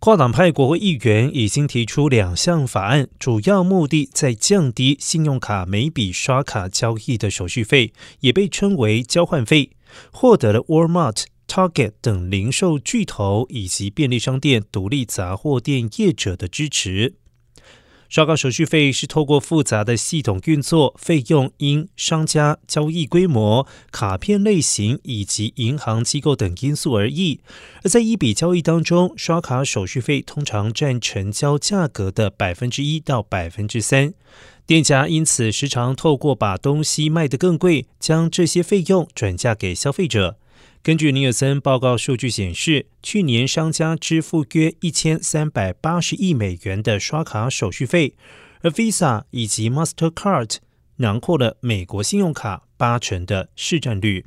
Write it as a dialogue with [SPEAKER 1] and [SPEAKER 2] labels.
[SPEAKER 1] 跨党派国会议员已经提出两项法案，主要目的在降低信用卡每笔刷卡交易的手续费，也被称为交换费，获得了 Walmart、Target 等零售巨头以及便利商店、独立杂货店业者的支持。刷卡手续费是透过复杂的系统运作，费用因商家交易规模、卡片类型以及银行机构等因素而异。而在一笔交易当中，刷卡手续费通常占成交价格的百分之一到百分之三。店家因此时常透过把东西卖得更贵，将这些费用转嫁给消费者。根据尼尔森报告数据显示，去年商家支付约一千三百八十亿美元的刷卡手续费，而 Visa 以及 Mastercard 囊括了美国信用卡八成的市占率。